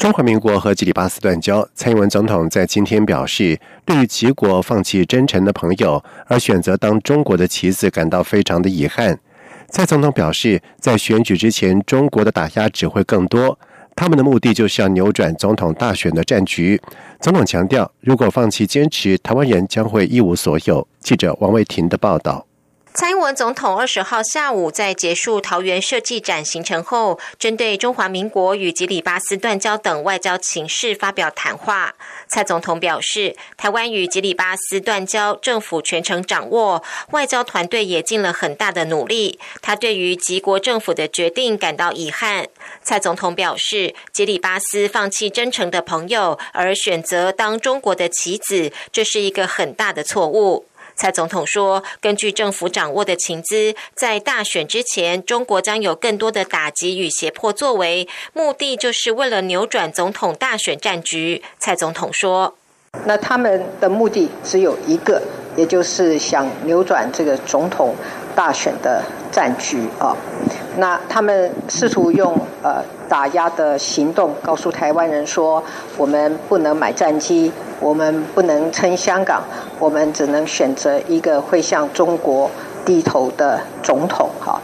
中华民国和吉里巴斯断交，蔡英文总统在今天表示，对于吉国放弃真诚的朋友而选择当中国的棋子，感到非常的遗憾。蔡总统表示，在选举之前，中国的打压只会更多，他们的目的就是要扭转总统大选的战局。总统强调，如果放弃坚持，台湾人将会一无所有。记者王卫婷的报道。蔡英文总统二十号下午在结束桃园设计展行程后，针对中华民国与吉里巴斯断交等外交情势发表谈话。蔡总统表示，台湾与吉里巴斯断交，政府全程掌握，外交团队也尽了很大的努力。他对于吉国政府的决定感到遗憾。蔡总统表示，吉里巴斯放弃真诚的朋友而选择当中国的棋子，这是一个很大的错误。蔡总统说：“根据政府掌握的情资，在大选之前，中国将有更多的打击与胁迫作为，目的就是为了扭转总统大选战局。”蔡总统说：“那他们的目的只有一个，也就是想扭转这个总统大选的战局啊。那他们试图用呃打压的行动，告诉台湾人说，我们不能买战机。”我们不能称香港，我们只能选择一个会向中国低头的总统，哈。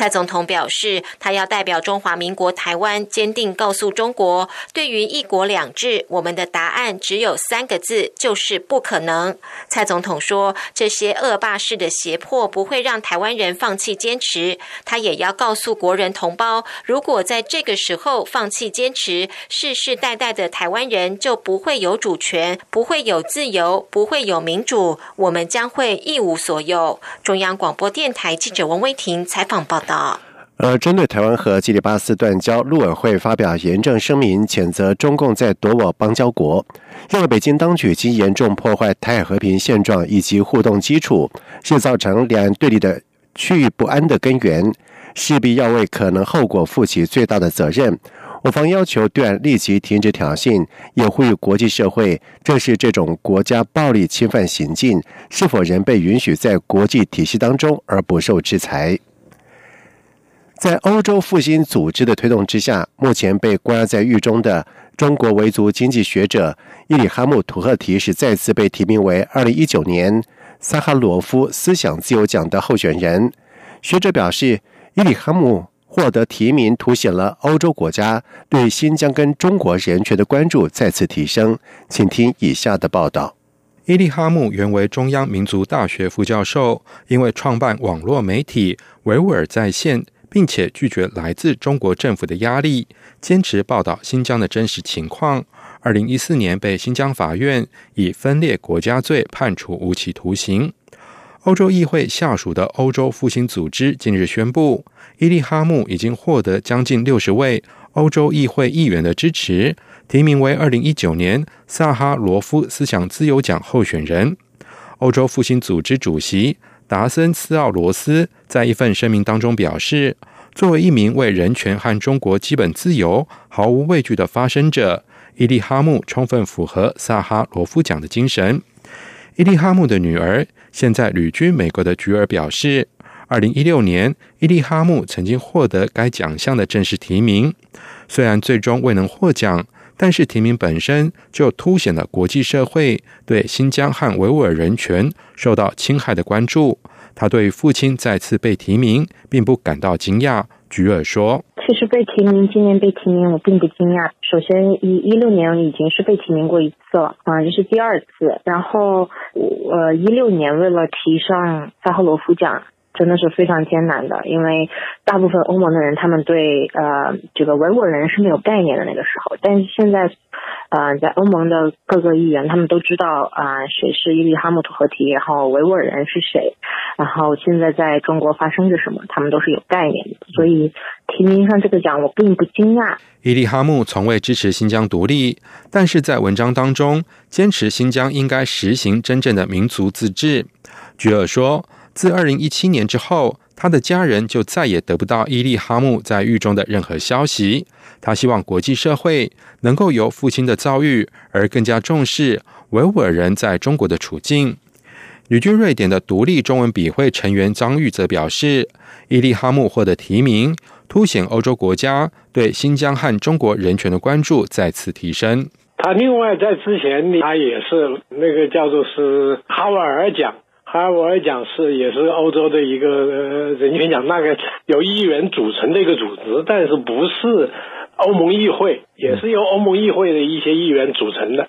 蔡总统表示，他要代表中华民国台湾，坚定告诉中国，对于一国两制，我们的答案只有三个字，就是不可能。蔡总统说，这些恶霸式的胁迫不会让台湾人放弃坚持。他也要告诉国人同胞，如果在这个时候放弃坚持，世世代代的台湾人就不会有主权，不会有自由，不会有民主，我们将会一无所有。中央广播电台记者王威婷采访报道。而针对台湾和基里巴斯断交，陆委会发表严正声明，谴责中共在夺我邦交国，认为北京当局已经严重破坏台海和平现状以及互动基础，是造成两岸对立的区域不安的根源，势必要为可能后果负起最大的责任。我方要求对岸立即停止挑衅，也呼吁国际社会正视这种国家暴力侵犯行径是否仍被允许在国际体系当中而不受制裁。在欧洲复兴组织的推动之下，目前被关押在狱中的中国维族经济学者伊里哈木·图赫提是再次被提名为二零一九年萨哈罗夫思想自由奖的候选人。学者表示，伊里哈木获得提名，凸显了欧洲国家对新疆跟中国人权的关注再次提升。请听以下的报道：伊利哈木原为中央民族大学副教授，因为创办网络媒体维吾尔在线。并且拒绝来自中国政府的压力，坚持报道新疆的真实情况。二零一四年被新疆法院以分裂国家罪判处无期徒刑。欧洲议会下属的欧洲复兴组织近日宣布，伊利哈木已经获得将近六十位欧洲议会议员的支持，提名为二零一九年萨哈罗夫思想自由奖候选人。欧洲复兴组织主席。达森斯奥罗斯在一份声明当中表示，作为一名为人权和中国基本自由毫无畏惧的发声者，伊利哈木充分符合萨哈罗夫奖的精神。伊利哈木的女儿，现在旅居美国的菊儿表示，二零一六年伊利哈木曾经获得该奖项的正式提名，虽然最终未能获奖。但是提名本身就凸显了国际社会对新疆和维吾尔人权受到侵害的关注。他对父亲再次被提名并不感到惊讶。菊尔说：“其实被提名，今年被提名，我并不惊讶。首先，一一六年已经是被提名过一次了，啊，这是第二次。然后，呃，一六年为了提上萨赫罗夫奖。”真的是非常艰难的，因为大部分欧盟的人他们对呃这个维吾尔人是没有概念的那个时候，但是现在呃，在欧盟的各个议员，他们都知道啊，谁是伊利哈木图合体，然后维吾尔人是谁，然后现在在中国发生着什么，他们都是有概念的。所以提名上这个奖，我并不惊讶。伊利哈木从未支持新疆独立，但是在文章当中坚持新疆应该实行真正的民族自治。居尔说，自二零一七年之后。他的家人就再也得不到伊利哈木在狱中的任何消息。他希望国际社会能够由父亲的遭遇而更加重视维吾尔人在中国的处境。旅居瑞典的独立中文笔会成员张玉则表示，伊利哈木获得提名，凸显欧洲国家对新疆和中国人权的关注再次提升。他另外在之前，他也是那个叫做是哈瓦尔奖。哈维尔奖是也是欧洲的一个人权奖，那个由议员组成的一个组织，但是不是欧盟议会，也是由欧盟议会的一些议员组成的，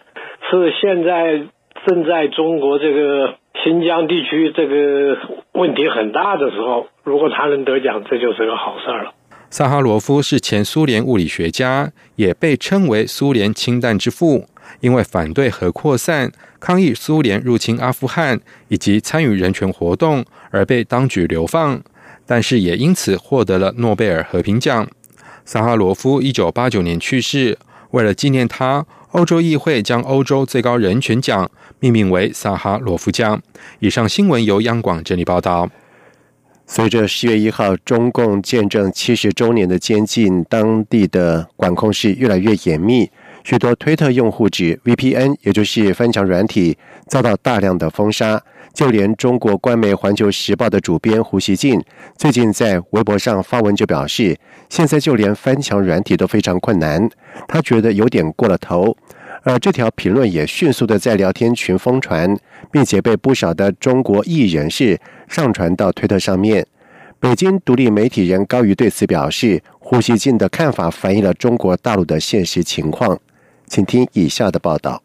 是现在正在中国这个新疆地区这个问题很大的时候，如果他能得奖，这就是个好事儿了。萨哈罗夫是前苏联物理学家，也被称为苏联氢弹之父。因为反对核扩散、抗议苏联入侵阿富汗以及参与人权活动而被当局流放，但是也因此获得了诺贝尔和平奖。萨哈罗夫一九八九年去世，为了纪念他，欧洲议会将欧洲最高人权奖命名为萨哈罗夫奖。以上新闻由央广整理报道。随着十月一号中共建政七十周年的接近，当地的管控是越来越严密。许多推特用户指 VPN，也就是翻墙软体，遭到大量的封杀。就连中国官媒《环球时报》的主编胡锡进，最近在微博上发文就表示，现在就连翻墙软体都非常困难，他觉得有点过了头。而这条评论也迅速的在聊天群疯传，并且被不少的中国艺人士上传到推特上面。北京独立媒体人高于对此表示，胡锡进的看法反映了中国大陆的现实情况。请听以下的报道。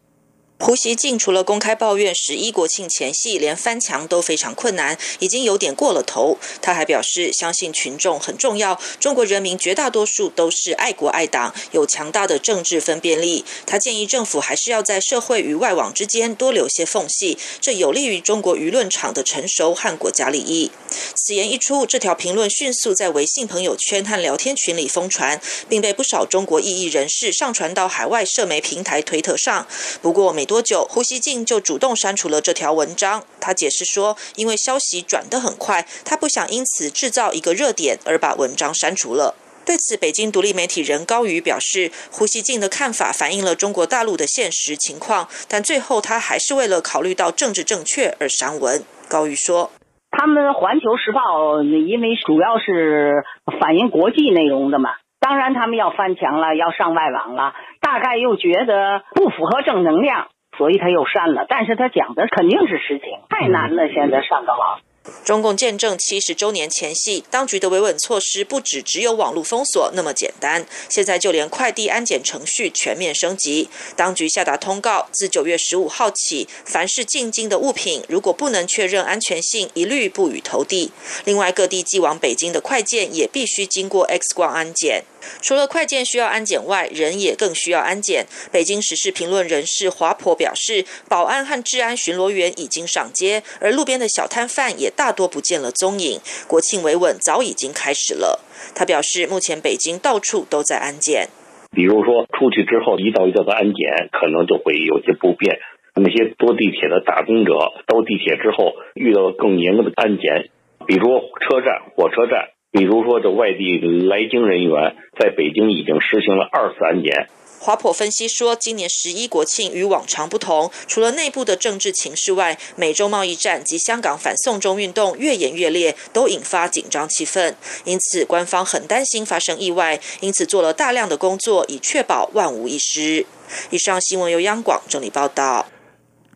胡锡进除了公开抱怨十一国庆前夕连翻墙都非常困难，已经有点过了头。他还表示，相信群众很重要，中国人民绝大多数都是爱国爱党，有强大的政治分辨力。他建议政府还是要在社会与外网之间多留些缝隙，这有利于中国舆论场的成熟和国家利益。此言一出，这条评论迅速在微信朋友圈和聊天群里疯传，并被不少中国异议人士上传到海外社媒平台推特上。不过每多久，胡锡进就主动删除了这条文章。他解释说，因为消息转得很快，他不想因此制造一个热点而把文章删除了。对此，北京独立媒体人高瑜表示，胡锡进的看法反映了中国大陆的现实情况，但最后他还是为了考虑到政治正确而删文。高瑜说：“他们《环球时报》因为主要是反映国际内容的嘛。”当然，他们要翻墙了，要上外网了，大概又觉得不符合正能量，所以他又删了。但是他讲的肯定是实情，太难了，现在上个网。中共建政七十周年前夕，当局的维稳措施不止只有网络封锁那么简单，现在就连快递安检程序全面升级。当局下达通告，自九月十五号起，凡是进京的物品，如果不能确认安全性，一律不予投递。另外，各地寄往北京的快件也必须经过 X 光安检。除了快件需要安检外，人也更需要安检。北京时事评论人士华婆表示，保安和治安巡逻员已经上街，而路边的小摊贩也大多不见了踪影。国庆维稳早已经开始了。他表示，目前北京到处都在安检。比如说，出去之后一道一道的安检，可能就会有些不便。那些坐地铁的打工者到地铁之后，遇到更严格的安检，比如车站、火车站。比如说，这外地来京人员在北京已经实行了二次安检。华普分析说，今年十一国庆与往常不同，除了内部的政治情势外，美洲贸易战及香港反送中运动越演越烈，都引发紧张气氛。因此，官方很担心发生意外，因此做了大量的工作，以确保万无一失。以上新闻由央广整理报道。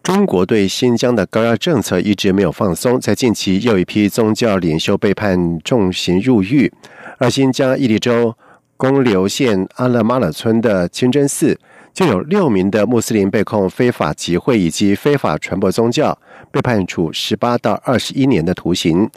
中国对新疆的高压政策一直没有放松，在近期又一批宗教领袖被判重刑入狱，而新疆伊犁州公流县阿勒马勒村的清真寺就有六名的穆斯林被控非法集会以及非法传播宗教，被判处十八到二十一年的徒刑。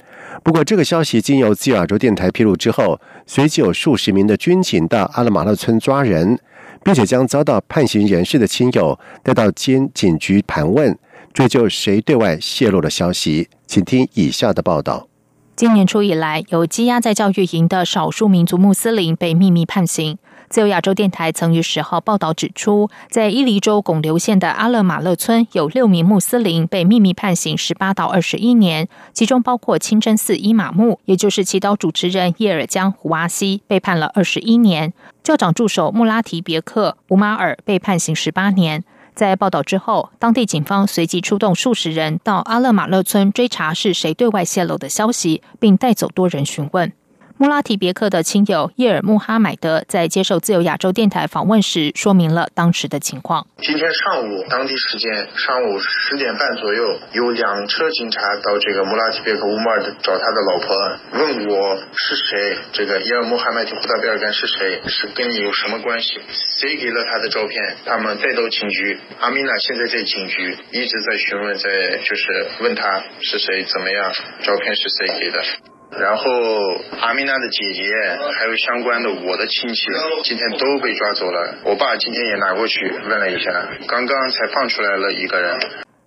不过，这个消息经由自由亚洲电台披露之后，随即有数十名的军警到阿勒马勒村抓人。并且将遭到判刑人士的亲友带到监警局盘问，追究谁对外泄露了消息。请听以下的报道。今年初以来，有羁押在教育营的少数民族穆斯林被秘密判刑。自由亚洲电台曾于十号报道指出，在伊犁州巩留县的阿勒马勒村，有六名穆斯林被秘密判刑十八到二十一年，其中包括清真寺伊玛目，也就是祈祷主持人叶尔江胡阿西，被判了二十一年；教长助手穆拉提别克吴马尔被判刑十八年。在报道之后，当地警方随即出动数十人到阿勒马勒村追查是谁对外泄露的消息，并带走多人询问。穆拉提别克的亲友叶尔穆哈买德在接受自由亚洲电台访问时，说明了当时的情况。今天上午当地时间上午十点半左右，有两车警察到这个穆拉提别克乌马尔找他的老婆，问我是谁，这个叶尔穆哈迈提胡达贝尔干是谁，是跟你有什么关系？谁给了他的照片？他们带到警局，阿米娜现在在警局，一直在询问，在就是问他是谁，怎么样？照片是谁给的？然后阿米娜的姐姐还有相关的我的亲戚，今天都被抓走了。我爸今天也拿过去问了一下，刚刚才放出来了一个人。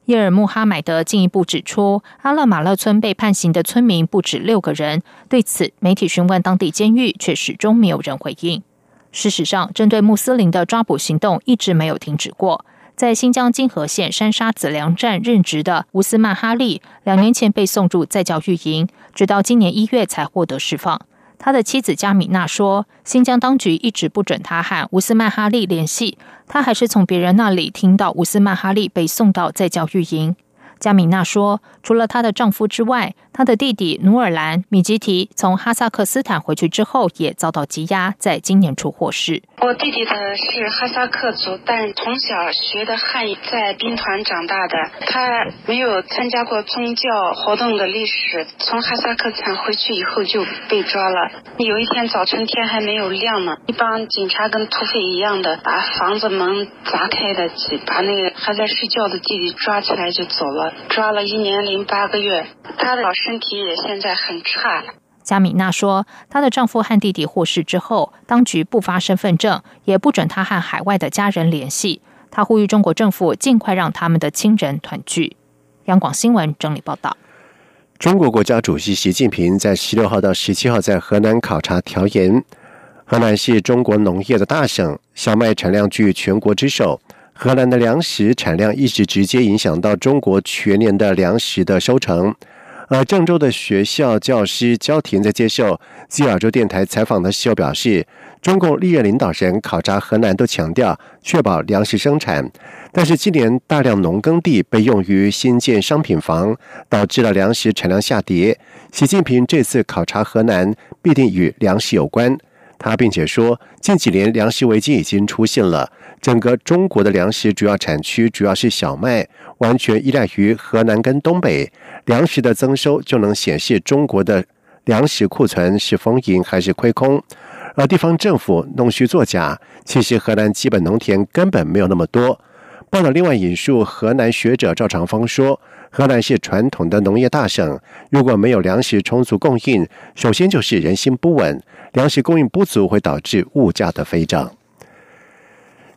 耶尔穆哈买德进一步指出，阿勒马勒村被判刑的村民不止六个人。对此，媒体询问当地监狱，却始终没有人回应。事实上，针对穆斯林的抓捕行动一直没有停止过。在新疆金河县山沙子粮站任职的乌斯曼哈利，两年前被送入在教育营，直到今年一月才获得释放。他的妻子加米娜说：“新疆当局一直不准他和乌斯曼哈利联系，他还是从别人那里听到乌斯曼哈利被送到在教育营。”加米娜说：“除了她的丈夫之外，她的弟弟努尔兰米吉提从哈萨克斯坦回去之后，也遭到羁押，在今年初获释。我弟弟的是哈萨克族，但从小学的汉语，在兵团长大的。他没有参加过宗教活动的历史，从哈萨克斯坦回去以后就被抓了。有一天早晨天还没有亮呢，一帮警察跟土匪一样的把房子门砸开的，把那个还在睡觉的弟弟抓起来就走了。”抓了一年零八个月，他的身体也现在很差。加米娜说，她的丈夫和弟弟获释之后，当局不发身份证，也不准她和海外的家人联系。她呼吁中国政府尽快让他们的亲人团聚。央广新闻整理报道：中国国家主席习近平在十六号到十七号在河南考察调研。河南是中国农业的大省，小麦产量居全国之首。河南的粮食产量一直直接影响到中国全年的粮食的收成。而郑州的学校教师焦婷在接受自由亚洲电台采访的时候表示，中共历任领导人考察河南都强调确保粮食生产，但是今年大量农耕地被用于新建商品房，导致了粮食产量下跌。习近平这次考察河南必定与粮食有关。他并且说，近几年粮食危机已经出现了。整个中国的粮食主要产区主要是小麦，完全依赖于河南跟东北。粮食的增收就能显示中国的粮食库存是丰盈还是亏空。而地方政府弄虚作假，其实河南基本农田根本没有那么多。报道另外引述河南学者赵长峰说。河南是传统的农业大省，如果没有粮食充足供应，首先就是人心不稳，粮食供应不足会导致物价的飞涨。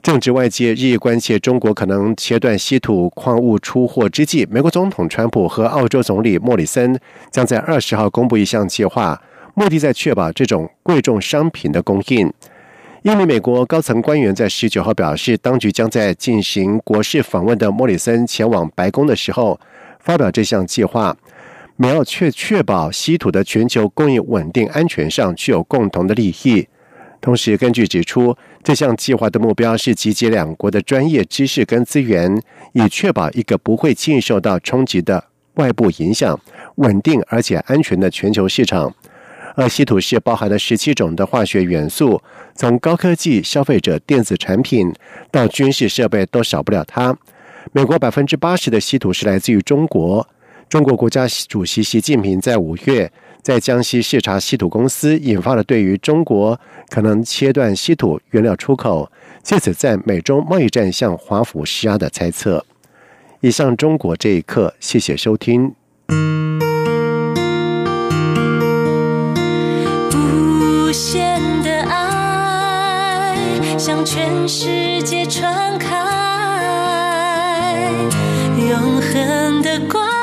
正值外界日益关切中国可能切断稀土矿物出货之际，美国总统川普和澳洲总理莫里森将在二十号公布一项计划，目的在确保这种贵重商品的供应。一名美国高层官员在十九号表示，当局将在进行国事访问的莫里森前往白宫的时候。发表这项计划，美要确确保稀土的全球供应稳定安全上具有共同的利益。同时，根据指出，这项计划的目标是集结两国的专业知识跟资源，以确保一个不会轻易受到冲击的外部影响、稳定而且安全的全球市场。而稀土是包含了十七种的化学元素，从高科技消费者电子产品到军事设备都少不了它。美国百分之八十的稀土是来自于中国。中国国家主席习近平在五月在江西视察稀土公司，引发了对于中国可能切断稀土原料出口，借此在美中贸易战向华府施压的猜测。以上中国这一刻，谢谢收听。无限的爱，向全世界传开，永恒的光。